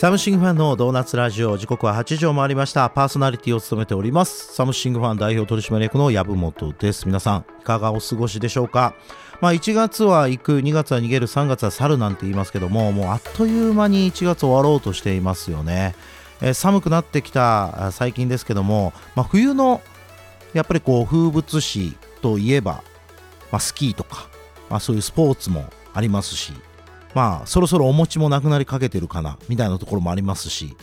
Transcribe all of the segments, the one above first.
サムシングファンのドーナツラジオ時刻は8時を回りました。パーソナリティを務めております。サムシングファン代表取締役の籔本です。皆さんいかがお過ごしでしょうか？まあ1月は行く2月は逃げる3月は去るなんて言いますけどももうあっという間に1月終わろうとしていますよね、えー寒くなってきた最近ですけども、まあ、冬のやっぱりこう風物詩といえば、まあ、スキーとか、まあ、そういうスポーツもありますしまあそろそろお餅もなくなりかけてるかなみたいなところもありますし、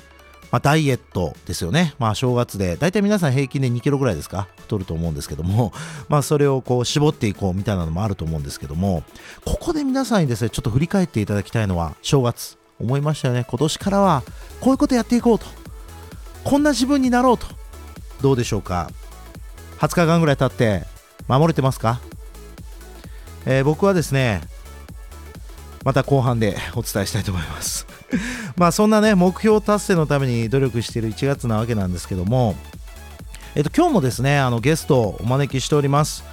まあ、ダイエットですよね、まあ、正月で大体皆さん平均で2キロぐらいですか？太ると思うんですけども、まあ、それをこう絞っていこうみたいなのもあると思うんですけども。ここで皆さんにですねちょっと振り返っていただきたいのは正月思いましたよね？今年からはこういうことやっていこうと。こんな自分になろうと。どうでしょうか？20日間ぐらい経って守れてますか、えー僕はですねまた後半でお伝えしたいと思います。まあそんなね目標達成のために努力している1月なわけなんですけどもえっと今日もですねあのゲストをお招きしております。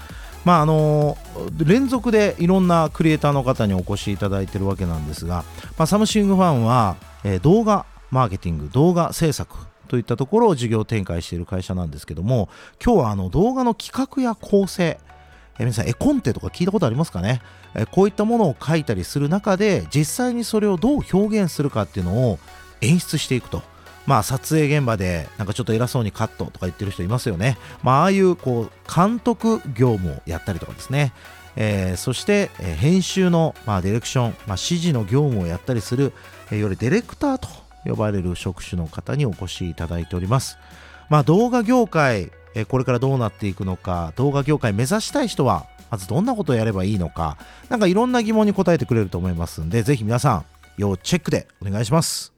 まああの連続でいろんなクリエイターの方にお越しいただいてるわけなんですが、まあ、サムシングファンは、えー動画マーケティング動画制作といったところを事業展開している会社なんですけども今日はあの動画の企画や構成え皆さん絵コンテとか聞いたことありますかね、えこういったものを書いたりする中で実際にそれをどう表現するかっていうのを演出していくと。まあ撮影現場でなんかちょっと偉そうにカットとか言ってる人いますよね。まあああいうこう監督業務をやったりとかですね。えーそして、え編集の、まあ、ディレクション、まあ、指示の業務をやったりする、えーよりディレクターと呼ばれる職種の方にお越しいただいております。まあ、動画業界、えこれからどうなっていくのか動画業界目指したい人はまずどんなことをやればいいのかなんかいろんな疑問に答えてくれると思いますんでぜひ皆さん要チェックでお願いします。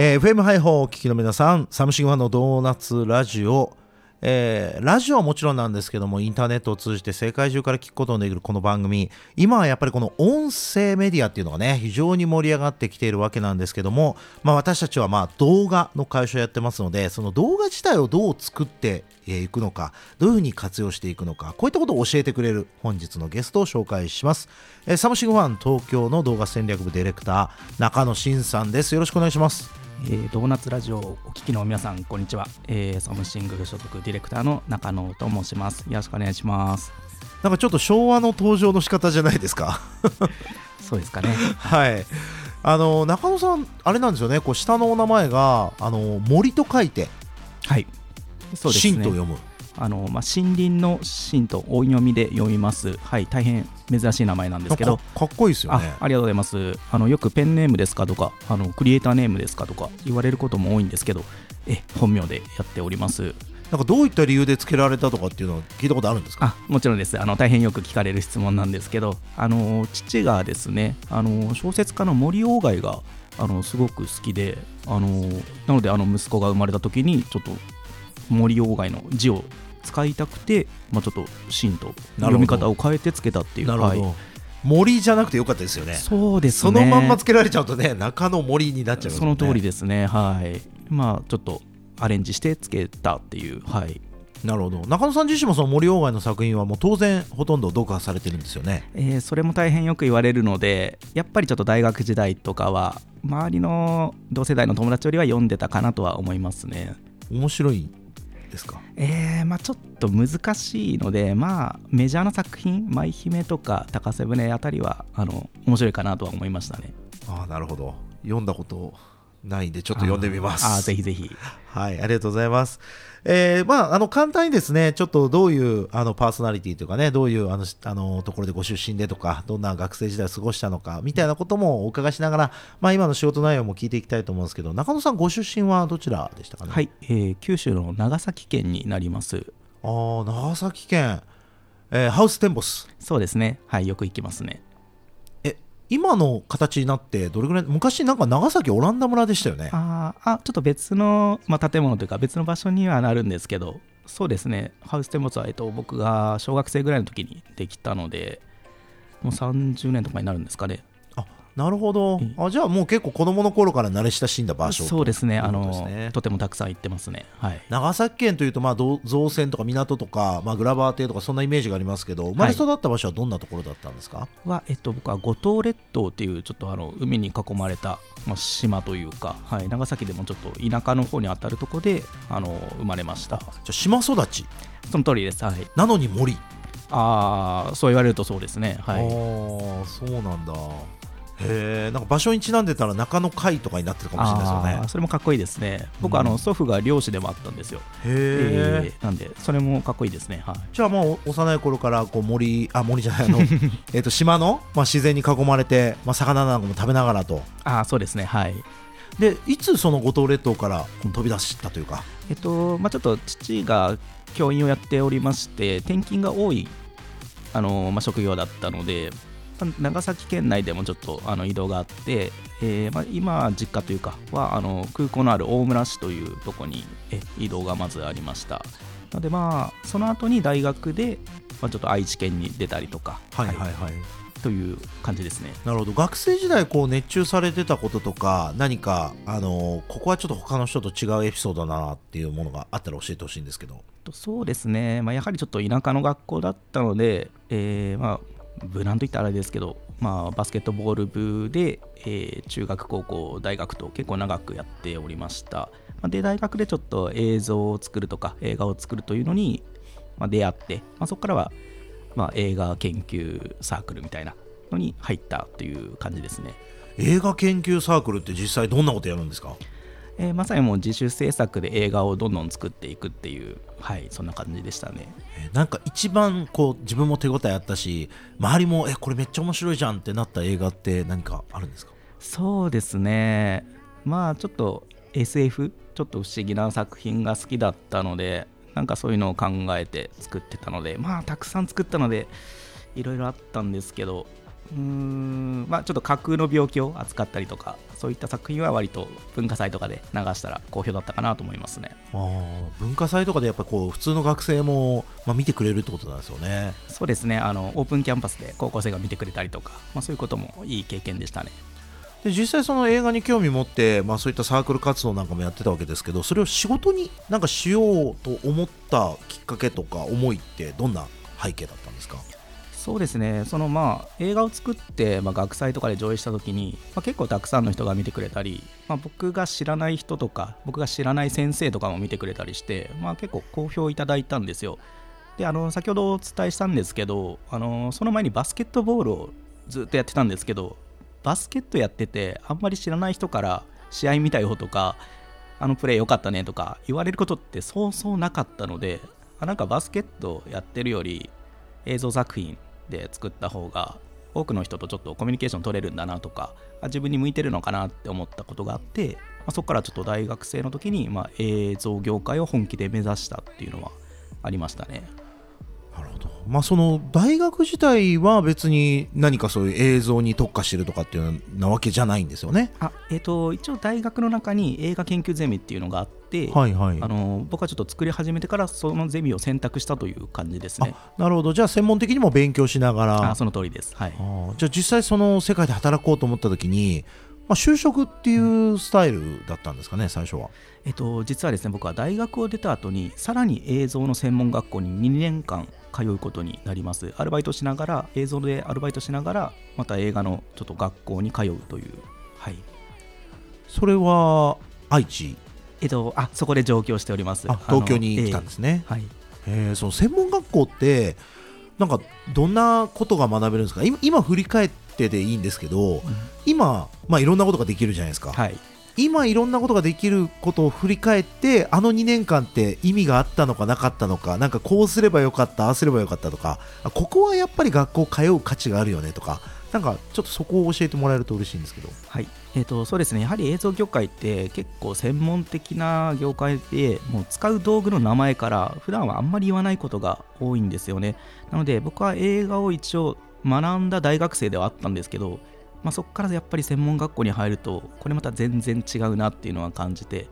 えー FM ハイホーをお聞きの皆さん、サムシングファンのドーナツラジオ、えーラジオはもちろんなんですけども、インターネットを通じて世界中から聞くことのできるこの番組、今はやっぱりこの音声メディアっていうのがね、非常に盛り上がってきているわけなんですけども、まあ、私たちはまあ動画の会社をやってますので、その動画自体をどう作っていくのか、どういうふうに活用していくのか、こういったことを教えてくれる本日のゲストを紹介します。えーサムシングファン東京の動画戦略部ディレクター、中野真さんです。よろしくお願いします。えードーナツラジオをお聞きの皆さんこんにちは、えーサムシング所属ディレクターの中野と申します。よろしくお願いします。なんかちょっと昭和の登場の仕方じゃないですか？そうですかね。はい。あの中野さん、あれなんですよね、こう下のお名前があの森と書いて、はい。そうですね。神と読む。あの、まあ、森林の神と音読みで読みます。はい大変珍しい名前なんですけど。かかっこいいですよあね。ありがとうございます。あのよくペンネームですかとかあのクリエイターネームですかとか言われることも多いんですけどえ本名でやっております。なんかどういった理由で付けられたとかっていうのを聞いたことあるんですか？あもちろんです。あの大変よく聞かれる質問なんですけどあの父がですねあの小説家の森鴎外があのすごく好きであのなのであの息子が生まれた時にちょっと森鴎外の字を使いたくて、まあ、ちょっと「神」と読み方を変えてつけたっていう。なるほど、はい。森じゃなくてよかったですよね。そうですね。そのまんま付けられちゃうとね、中野森になっちゃいますもんね。その通りですね。はい。まあちょっとアレンジしてつけたっていう。はい。なるほど。中野さん自身もその森鴎外の作品はもう当然ほとんど読破されてるんですよね。えーそれも大変よく言われるのでやっぱりちょっと大学時代とかは周りの同世代の友達よりは読んでたかなとは思いますね。面白いですか？えーまあちょっと難しいのでまあメジャーな作品「舞姫」とか「高瀬舟」あたりはあの面白いかなとは思いましたねああ、なるほど。読んだことないんでちょっと読んでみます。あーあーぜひぜひはい、ありがとうございます。えーまあ、あの簡単にですね、ちょっとどういうあのパーソナリティというかね、どういうあのしあのところでご出身でとか、どんな学生時代を過ごしたのかみたいなこともお伺いしながら、まあ、今の仕事内容も聞いていきたいと思うんですけど、中野さん、ご出身はどちらでしたかね？はい、えー九州の長崎県になりますああ、長崎県、えーハウステンボス。そうですねはいよく行きますねえ、今の形になって、どれぐらい、昔なんか長崎オランダ村でしたよね。ああちょっと別の、まあ、建物というか別の場所にはなるんですけどそうですねハウステンボスは、えっと、僕が小学生ぐらいの時にできたのでもう30年とかになるんですかねなるほど、あじゃあもう結構子供の頃から慣れ親しんだ場所そうですね。あのととてもたくさん行ってますね、はい、長崎県というと、まあ、造船とか港とか、まあ、グラバー邸とかそんなイメージがありますけど生まれ育った場所はどんなところだったんですか、はい、はえっと、僕は五島列島っていうちょっとあの海に囲まれた、まあ、島というか、はい、長崎でもちょっと田舎の方にあたるところであの生まれました。じゃあ島育ち？その通りです、はい、なのに森？ああそう言われるとそうですね。はい。ああそうなんだへえんか場所にちなんでたら中野海とかになってるかもしれないですよね。それもかっこいいですね。僕、うん、あの祖父が漁師でもあったんですよ。へえー、なんでそれもかっこいいですね、はい、じゃあもう幼い頃からこう森あ森じゃないあの えと島の、まあ、自然に囲まれて、まあ、魚なんかも食べながらと。あそうですね。はい。でいつその五島列島から飛び出したというか？えっとまあちょっと父が教員をやっておりまして転勤が多いあの、まあ、職業だったので長崎県内でもちょっとあの移動があって、えーまあ、今実家というかはあの空港のある大村市というとこにえ移動がまずありました。なのでまあその後に大学で、まあ、ちょっと愛知県に出たりとかはいはいはい、はいという感じですね。なるほど。学生時代こう熱中されてたこととか何かあのここはちょっと他の人と違うエピソードだなっていうものがあったら教えてほしいんですけど。そうですね、まあ、やはりちょっと田舎の学校だったので、えー、まあ部なんといったらあれですけど、まあ、バスケットボール部で、えー、中学、高校、大学と結構長くやっておりました。で、大学でちょっと映像を作るとか映画を作るというのに、まあ、出会って、まあ、そこからは、まあ、映画研究サークルみたいなのに入ったという感じですね。映画研究サークルって実際どんなことやるんですか？えー、まさにもう自主制作で映画をどんどん作っていくっていうはいそんな感じでしたね、えー、なんか一番こう自分も手応えあったし周りもえこれめっちゃ面白いじゃんってなった映画って何かあるんですか？そうですね。まあちょっと SF ちょっと不思議な作品が好きだったのでなんかそういうのを考えて作ってたのでまあたくさん作ったのでいろいろあったんですけどうーんまあちょっと架空の病気を扱ったりとかそういった作品は割と文化祭とかで流したら好評だったかなと思いますね。あ文化祭とかでやっぱこう普通の学生も、まあ、見てくれるってことなんですよね。そうですね。あのオープンキャンパスで高校生が見てくれたりとか、まあ、そういうこともいい経験でしたね。で実際その映画に興味持って、まあ、そういったサークル活動なんかもやってたわけですけどそれを仕事になんかしようと思ったきっかけとか思いってどんな背景だったんですか？そうですね。そのまあ映画を作って、まあ、学祭とかで上映した時に、まあ、結構たくさんの人が見てくれたり、まあ、僕が知らない人とか僕が知らない先生とかも見てくれたりして、まあ、結構好評いただいたんですよ。であの先ほどお伝えしたんですけどあのその前にバスケットボールをずっとやってたんですけどバスケットやっててあんまり知らない人から試合見たよとかあのプレー良かったねとか言われることってそうそうなかったのであなんかバスケットやってるより映像作品で作った方が多くの人とちょっとコミュニケーション取れるんだなとか自分に向いてるのかなって思ったことがあって、まあ、そこからちょっと大学生の時に、まあ、映像業界を本気で目指したっていうのはありましたね。まあその大学自体は別に何かそういう映像に特化してるとかっていうなわけじゃないんですよね。あえっ、ー、と一応大学の中に映画研究ゼミっていうのがあって、はいはい、あの僕はちょっと作り始めてからそのゼミを選択したという感じですね。なるほど。じゃあ専門的にも勉強しながら。あその通りです。はい。じゃあ実際その世界で働こうと思った時にまあ、就職っていうスタイルだったんですかね、最初は。えっと、実はですね、僕は大学を出た後に、さらに映像の専門学校に2年間通うことになります。アルバイトしながら、映像でアルバイトしながら、また映画のちょっと学校に通うという。はい。それは愛知？えっと、あそこで上京しております。東京に来たんですね。えー、はい。えー、その専門学校って、なんかどんなことが学べるんですか？今今振り返ってでいいんですけど、うん、今、まあ、いろんなことができるじゃないですか、はい、今いろんなことができることを振り返ってあの2年間って意味があったのかなかったのかなんかこうすればよかったああすればよかったとかここはやっぱり学校通う価値があるよねとかなんかちょっとそこを教えてもらえると嬉しいんですけど。はい。えーと、そうですね。やはり映像業界って結構専門的な業界でもう使う道具の名前から普段はあんまり言わないことが多いんですよね。なので僕は映画を一応学んだ大学生ではあったんですけど、まあ、そこからやっぱり専門学校に入るとこれまた全然違うなっていうのは感じて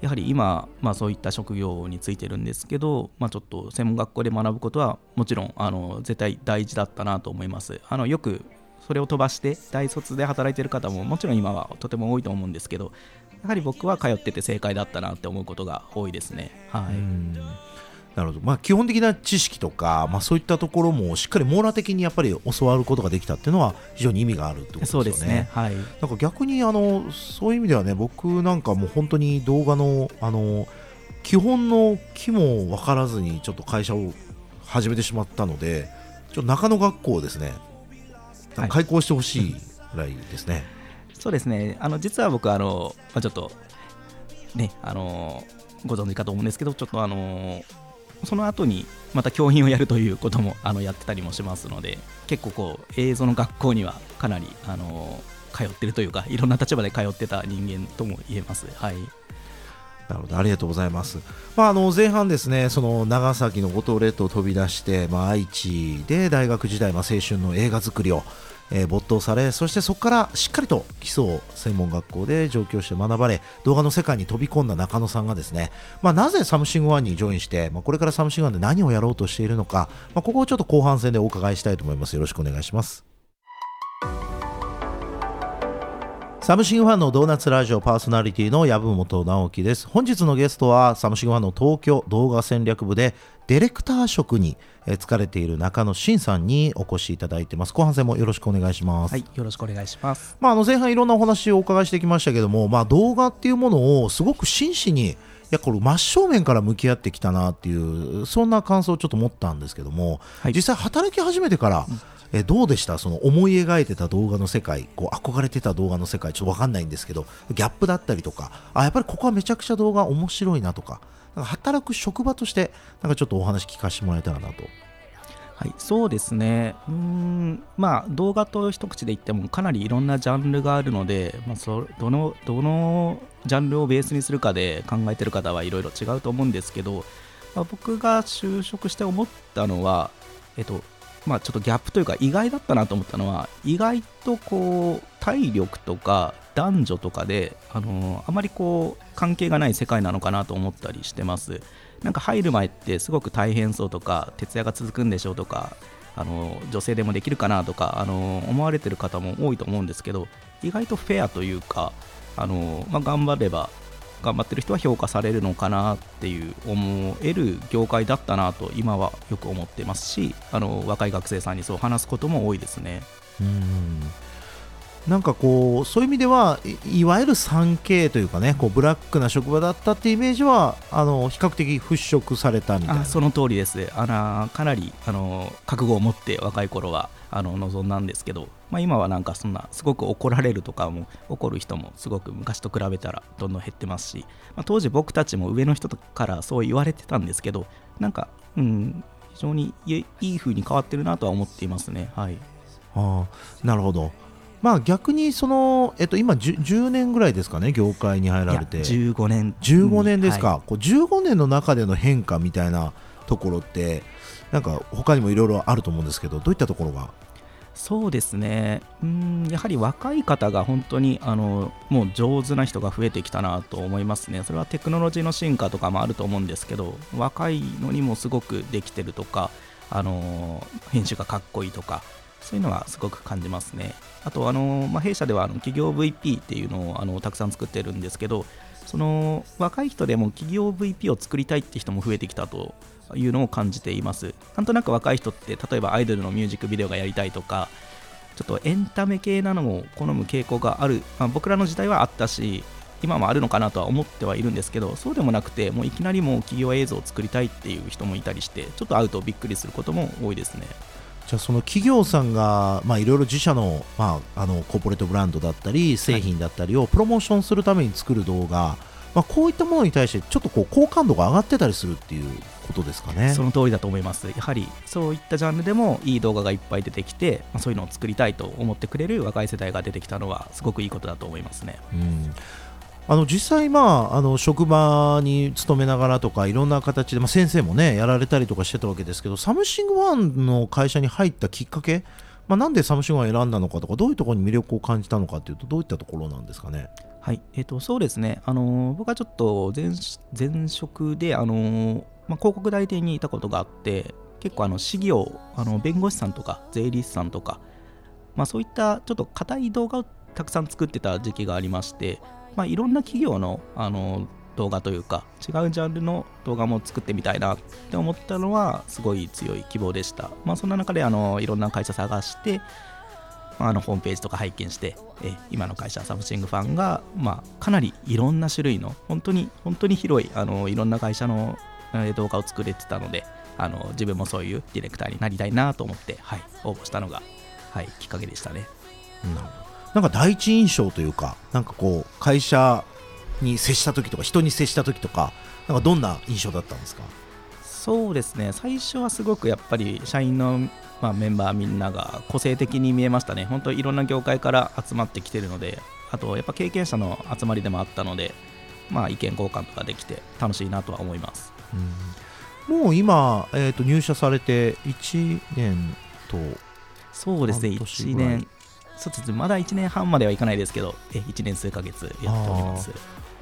やはり今、まあ、そういった職業についてるんですけど、まあ、ちょっと専門学校で学ぶことはもちろんあの絶対大事だったなと思います。あのよくそれを飛ばして大卒で働いてる方ももちろん今はとても多いと思うんですけどやはり僕は通ってて正解だったなって思うことが多いですね。はい、なるほど、まあ、基本的な知識とか、まあ、そういったところもしっかり網羅的にやっぱり教わることができたっていうのは非常に意味があるってことですよね。そうですね、はい、なんか逆にあのそういう意味ではね僕なんかもう本当に動画のあの基本の木も分からずにちょっと会社を始めてしまったのでちょっと中野学校をですね開校してほしいぐらいですね。はい、そうですね。あの実は僕あの、まあ、ちょっとねあのご存知かと思うんですけどちょっとあのその後にまた教員をやるということもあのやってたりもしますので結構こう映像の学校にはかなりあの通ってるというかいろんな立場で通ってた人間とも言えます。はいなるほどありがとうございます、まあ、あの前半ですねその長崎の五島列島を飛び出して、まあ、愛知で大学時代、まあ、青春の映画作りをえー、没頭されそしてそこからしっかりと基礎を専門学校で上京して学ばれ動画の世界に飛び込んだ中野さんがですね、まあ、なぜサムシングファンにジョインして、まあ、これからサムシングファンで何をやろうとしているのか、まあ、ここをちょっと後半戦でお伺いしたいと思いますよろしくお願いしますサムシングファンのドーナツラジオパーソナリティの籔本直樹です。本日のゲストはサムシングファンの東京動画戦略部でディレクター職に疲れている中野真さんにお越しいただいてます。後半戦もよろしくお願いします。はい、よろしくお願いします。まあ、あの前半いろんなお話をお伺いしてきましたけども、まあ、動画っていうものをすごく真摯にいやこれ真正面から向き合ってきたなっていうそんな感想をちょっと持ったんですけども、はい、実際働き始めてから、うんえどうでした？その思い描いてた動画の世界こう憧れてた動画の世界ちょっと分かんないんですけどギャップだったりとかあやっぱりここはめちゃくちゃ動画面白いなとかなんか働く職場としてなんかちょっとお話聞かせてもらえたらなと。はい、そうですねうんまあ動画と一口で言ってもかなりいろんなジャンルがあるので、まあ、そどのどのジャンルをベースにするかで考えてる方はいろいろ違うと思うんですけど、まあ、僕が就職して思ったのは、えっと、まあ、ちょっとギャップというか意外だったなと思ったのは意外とこう体力とか男女とかで、あのー、あまりこう関係がない世界なのかなと思ったりしてますなんか入る前ってすごく大変そうとか徹夜が続くんでしょうとか、あの、女性でもできるかなとか、あの、思われてる方も多いと思うんですけど意外とフェアというか、あのまあ、頑張れば頑張ってる人は評価されるのかなっていう思える業界だったなと今はよく思ってますしあの若い学生さんにそう話すことも多いですね。うんなんかこうそういう意味ではいわゆる 3K というかねこうブラックな職場だったっていうイメージはあの比較的払拭されたみたいな。その通りです。あのかなりあの覚悟を持って若い頃はあの望んだんですけど、まあ、今はなんかそんなすごく怒られるとかも怒る人もすごく昔と比べたらどんどん減ってますし、まあ、当時僕たちも上の人からそう言われてたんですけどなんか、うん、非常にいい風に変わってるなとは思っていますね。はい、あなるほどまあ逆にその、えっと、今 10, 10, 年ぐらいですかね業界に入られて。15年。15年ですか、はい、こう15年の中での変化みたいなところってなんか他にもいろいろあると思うんですけどどういったところが？そうですね。うんやはり若い方が本当にあのもう上手な人が増えてきたなと思いますね。それはテクノロジーの進化とかもあると思うんですけど若いのにもすごくできてるとかあの編集がかっこいいとかそういうのはすごく感じますね。あとあの、まあ、弊社ではあの企業 VP っていうのをあのたくさん作ってるんですけどその若い人でも企業 VP を作りたいって人も増えてきたというのを感じています。なんとなく若い人って例えばアイドルのミュージックビデオがやりたいとかちょっとエンタメ系なのを好む傾向がある、まあ、僕らの時代はあったし今もあるのかなとは思ってはいるんですけどそうでもなくてもういきなりもう企業映像を作りたいっていう人もいたりしてちょっと会うとびっくりすることも多いですね。じゃあその企業さんがいろいろ自社の,、まあ、あのコーポレートブランドだったり製品だったりをプロモーションするために作る動画、まあ、こういったものに対してちょっとこう好感度が上がってたりするっていうことですかね。その通りだと思います。やはりそういったジャンルでもいい動画がいっぱい出てきて、まあ、そういうのを作りたいと思ってくれる若い世代が出てきたのはすごくいいことだと思いますね。うんあの実際、まあ、あの職場に勤めながらとかいろんな形で、まあ、先生もねやられたりとかしてたわけですけどサムシングファンの会社に入ったきっかけ、まあ、なんでサムシングファンを選んだのかとかどういうところに魅力を感じたのかというとどういったところなんですかね。はいえーと、そうですね、あのー、僕はちょっと前前職で、あのー、まあ、広告代理店にいたことがあって結構あの事業あの弁護士さんとか税理士さんとかまあ、そういったちょっと硬い動画をたくさん作ってた時期がありまして、まあ、いろんな企業のあの動画というか違うジャンルの動画も作ってみたいなって思ったのはすごい強い希望でした、まあ、そんな中であのいろんな会社探してあのホームページとか拝見してえ今の会社サムシングファンが、まあ、かなりいろんな種類の本当に本当に広いあのいろんな会社の動画を作れてたのであの自分もそういうディレクターになりたいなと思って、はい、応募したのが、はい、きっかけでしたね。なんか第一印象というか、なんかこう会社に接した時とか人に接した時とか、なんかどんな印象だったんですか？そうですね。最初はすごくやっぱり社員のまあ、メンバーみんなが個性的に見えましたね、本当いろんな業界から集まってきてるので、あとやっぱ経験者の集まりでもあったので、まあ、意見交換とかできて楽しいなとは思います。うん、もう今、えー、と入社されて1年とそうですね、1年、そうですまだ1年半まではいかないですけど、え1年数ヶ月やっております。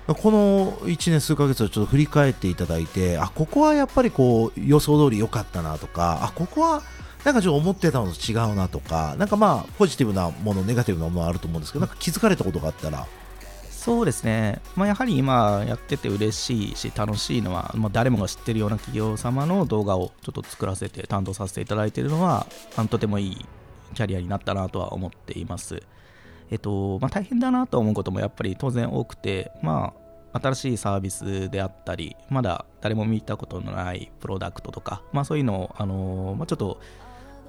この1年数ヶ月をちょっと振り返っていただいて、あここはやっぱりこう予想通り良かったなとか、あここはなんかちょっと思ってたのと違うなとか、なんかまあ、ポジティブなもの、ネガティブなものあると思うんですけど、なんか気づかれたことがあったら。そうですね、まあ、やはり今やってて嬉しいし楽しいのは、まあ、誰もが知ってるような企業様の動画をちょっと作らせて担当させていただいているのはとてもいいキャリアになったなとは思っています。えっとまあ、大変だなと思うこともやっぱり当然多くて、まあ、新しいサービスであったりまだ誰も見たことのないプロダクトとか、まあ、そういうのを、あのまあ、ちょっと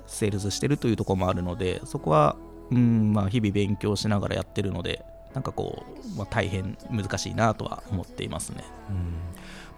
セールスしてるというところもあるのでそこは、うんまあ、日々勉強しながらやってるのでなんかこう、まあ、大変難しいなとは思っていますね。うん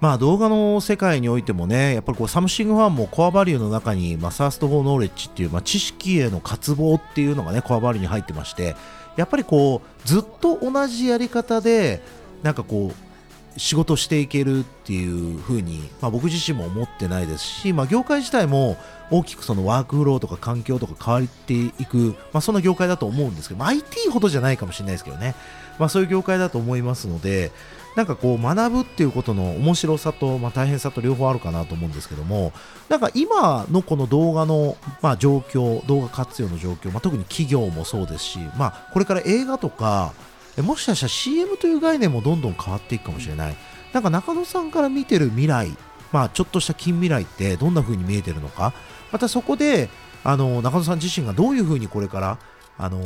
まあ、動画の世界においてもね、やっぱりこうサムシングファンもコアバリューの中に、まあ、 Thirst for Knowledge っていう、まあ、知識への渇望っていうのがね、コアバリューに入ってまして、やっぱりこうずっと同じやり方で、なんかこう、仕事していけるっていうふうに、まあ、僕自身も思ってないですし、まあ、業界自体も大きくそのワークフローとか環境とか変わっていく、まあ、そんな業界だと思うんですけど、まあ、IT ほどじゃないかもしれないですけどね、まあ、そういう業界だと思いますのでなんかこう学ぶっていうことの面白さと、まあ、大変さと両方あるかなと思うんですけどもなんか今のこの動画の、まあ、状況動画活用の状況、まあ、特に企業もそうですし、まあ、これから映画とかもしかしたら CM という概念もどんどん変わっていくかもしれない。なんか中野さんから見てる未来まあ、ちょっとした近未来ってどんな風に見えてるのか。またそこであの中野さん自身がどういうふうにこれからあの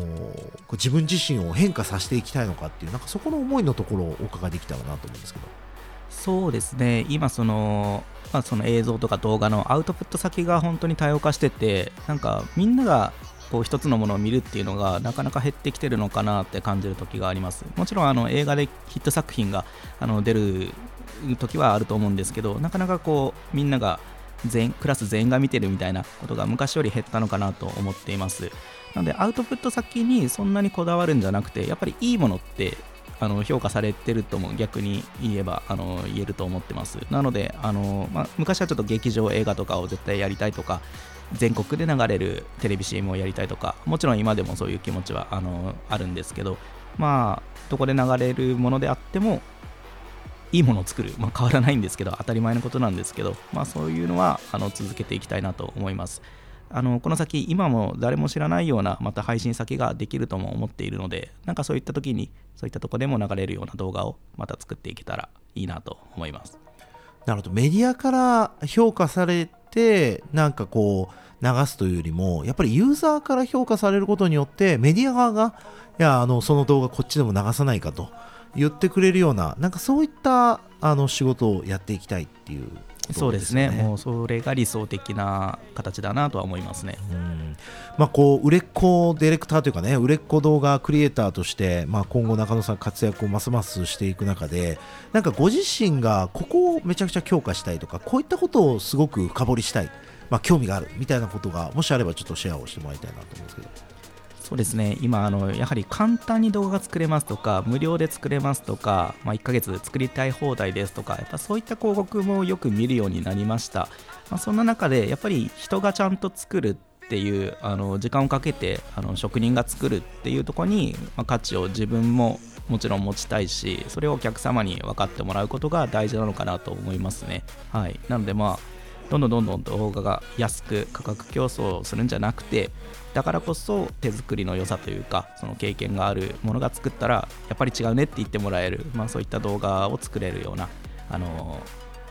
自分自身を変化させていきたいのかっていうなんかそこの思いのところをお伺いできたらなと思うんですけど。そうですね。今その,、まあ、その映像とか動画のアウトプット先が本当に多様化しててなんかみんながこう一つのものを見るっていうのがなかなか減ってきてるのかなって感じる時があります。もちろんあの映画でヒット作品があの出る時はあると思うんですけどなかなかこうみんなが全クラス全員が見てるみたいなことが昔より減ったのかなと思っています。なのでアウトプット先にそんなにこだわるんじゃなくてやっぱりいいものってあの評価されてるとも逆に言えばあの言えると思ってます。なのであの、まあ、昔はちょっと劇場映画とかを絶対やりたいとか全国で流れるテレビ CM をやりたいとかもちろん今でもそういう気持ちはあのあるんですけどまあどこで流れるものであってもいいものを作る、まあ、変わらないんですけど当たり前のことなんですけど、まあ、そういうのはあの続けていきたいなと思います。あのこの先今も誰も知らないようなまた配信先ができるとも思っているのでなんかそういった時にそういったとこでも流れるような動画をまた作っていけたらいいなと思います。なるほど。メディアから評価されなんかこう流すというよりもやっぱりユーザーから評価されることによってメディア側がいやあのその動画こっちでも流さないかと言ってくれるようななんかそういったあの仕事をやっていきたいっていう、そうですね。もうそれが理想的な形だなとは思いますね、うん。まあ、こう売れっ子ディレクターというかね売れっ子動画クリエイターとして、まあ、今後中野さん活躍をますますしていく中でなんかご自身がここをめちゃくちゃ強化したいとかこういったことをすごく深掘りしたい、まあ、興味があるみたいなことがもしあればちょっとシェアをしてもらいたいなと思うんですけど。そうですね。今あのやはり簡単に動画が作れますとか無料で作れますとか、まあ、1ヶ月で作りたい放題ですとかやっぱそういった広告もよく見るようになりました、まあ、そんな中でやっぱり人がちゃんと作るっていうあの時間をかけてあの職人が作るっていうとこに、まあ、価値を自分ももちろん持ちたいしそれをお客様に分かってもらうことが大事なのかなと思いますね。はい。なのでまあどんどんどんどん動画が安く価格競争するんじゃなくてだからこそ手作りの良さというかその経験があるものが作ったらやっぱり違うねって言ってもらえる、まあ、そういった動画を作れるようなあの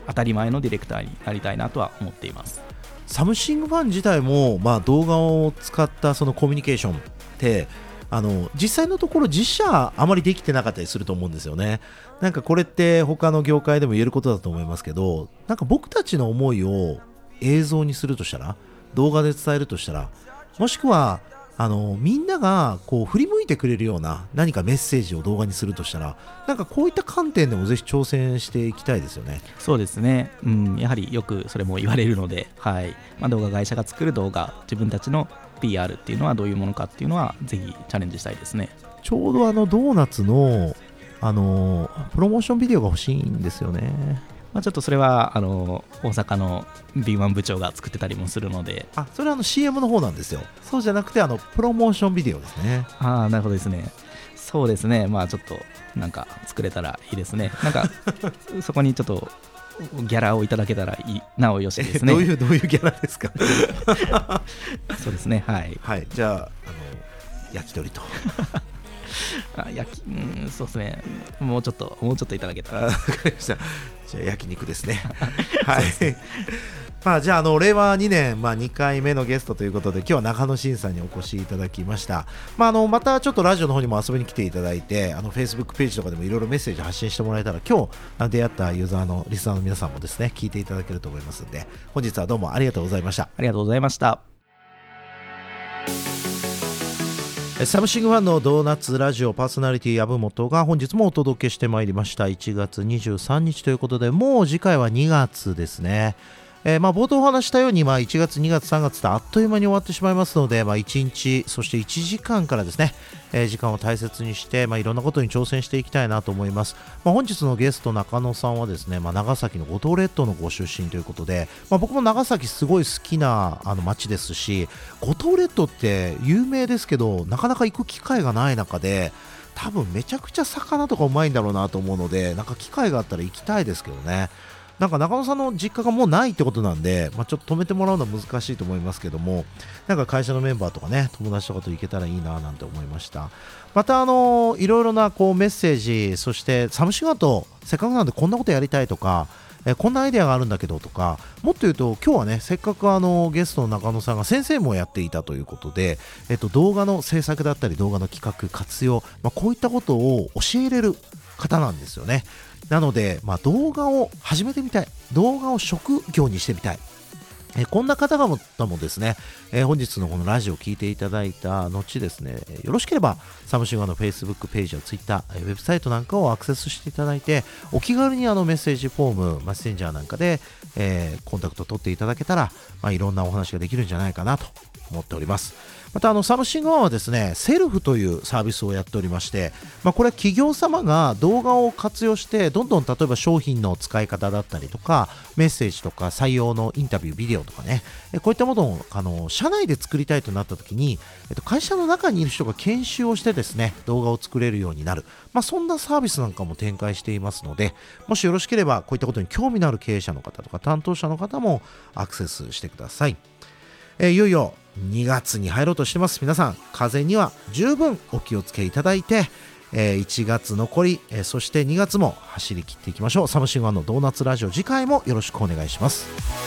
当たり前のディレクターになりたいなとは思っています。サムシングファン自体も、まあ、動画を使ったそのコミュニケーションってあの実際のところ実写あまりできてなかったりすると思うんですよね。なんかこれって他の業界でも言えることだと思いますけどなんか僕たちの思いを映像にするとしたら動画で伝えるとしたらもしくはあのみんながこう振り向いてくれるような何かメッセージを動画にするとしたらなんかこういった観点でもぜひ挑戦していきたいですよね。そうですね、うん、やはりよくそれも言われるので、はい。まあ、動画会社が作る動画自分たちの PR っていうのはどういうものかっていうのはぜひチャレンジしたいですね。ちょうどあのドーナツのあのプロモーションビデオが欲しいんですよね。まあ、ちょっとそれはあの大阪の B1 部長が作ってたりもするので。あそれはあの CM の方なんですよ。そうじゃなくてあのプロモーションビデオですね。ああなるほどですね。そうですね。まあちょっとなんか作れたらいいですね。なんか そこにちょっとギャラをいただけたらいい。なおよしですね。どういうどういうギャラですか？そうですねはい。はいじゃああの焼き鳥と。あ焼きうんそうですね。もうちょっともうちょっといただけたら。わかりました。じゃあ焼肉ですね。はい まあ、じゃああの令和2年、まあ、2回目のゲストということで今日は中野慎さんにお越しいただきました、まあ、あのまたちょっとラジオの方にも遊びに来ていただいてあの Facebook ページとかでもいろいろメッセージ発信してもらえたら今日出会ったユーザーのリスナーの皆さんもですね聞いていただけると思いますので本日はどうもありがとうございました。ありがとうございました。サムシングファンのドーナツラジオパーソナリティ籔本が本日もお届けしてまいりました。1月23日ということでもう次回は2月ですねえー、まあ冒頭お話したように、まあ、1月、2月、3月とあっという間に終わってしまいますので、まあ、1日、そして1時間からですね、えー、時間を大切にして、まあ、いろんなことに挑戦していきたいなと思います。まあ、本日のゲスト、中野さんはですね、まあ、長崎の五島列島のご出身ということで、まあ、僕も長崎すごい好きなあの街ですし、五島列島って有名ですけど、なかなか行く機会がない中で、多分めちゃくちゃ魚とかうまいんだろうなと思うので、なんか機会があったら行きたいですけどね。なんか中野さんの実家がもうないってことなんで、まあ、ちょっと止めてもらうのは難しいと思いますけども、なんか会社のメンバーとかね、友達とかと行けたらいいななんて思いました。また、あのいろいろなこうメッセージ、そしてサムシガとせっかくなんでこんなことやりたいとか、えこんなアイデアがあるんだけどとか、もっと言うと、今日はね、せっかくあのゲストの中野さんが先生もやっていたということで、えっと、動画の制作だったり、動画の企画、活用、まあ、こういったことを教えれる方なんですよね。なので、まあ、動画を始めてみたい。動画を職業にしてみたい。えこんな方々もですね、えー、本日のこのラジオを聞いていただいた後ですね、よろしければサムシングファンの Facebook ページや Twitter、ウェブサイトなんかをアクセスしていただいて、お気軽にあのメッセージフォーム、メッセンジャーなんかで、え、コンタクト取っていただけたら、まあ、いろんなお話ができるんじゃないかなと思っております。またあのサムシングファンはですねセルフというサービスをやっておりまして、まあ、これは企業様が動画を活用してどんどん例えば商品の使い方だったりとかメッセージとか採用のインタビュービデオとかねこういったものをあの社内で作りたいとなった時に、えっと、会社の中にいる人が研修をしてですね動画を作れるようになる、まあ、そんなサービスなんかも展開していますのでもしよろしければこういったことに興味のある経営者の方とか担当者の方もアクセスしてください。えー、いよいよ2月に入ろうとしてます。皆さん風邪には十分お気をつけいただいて、え、1月残り、え、そして2月も走り切っていきましょう。サムシングファンのドーナツラジオ次回もよろしくお願いします。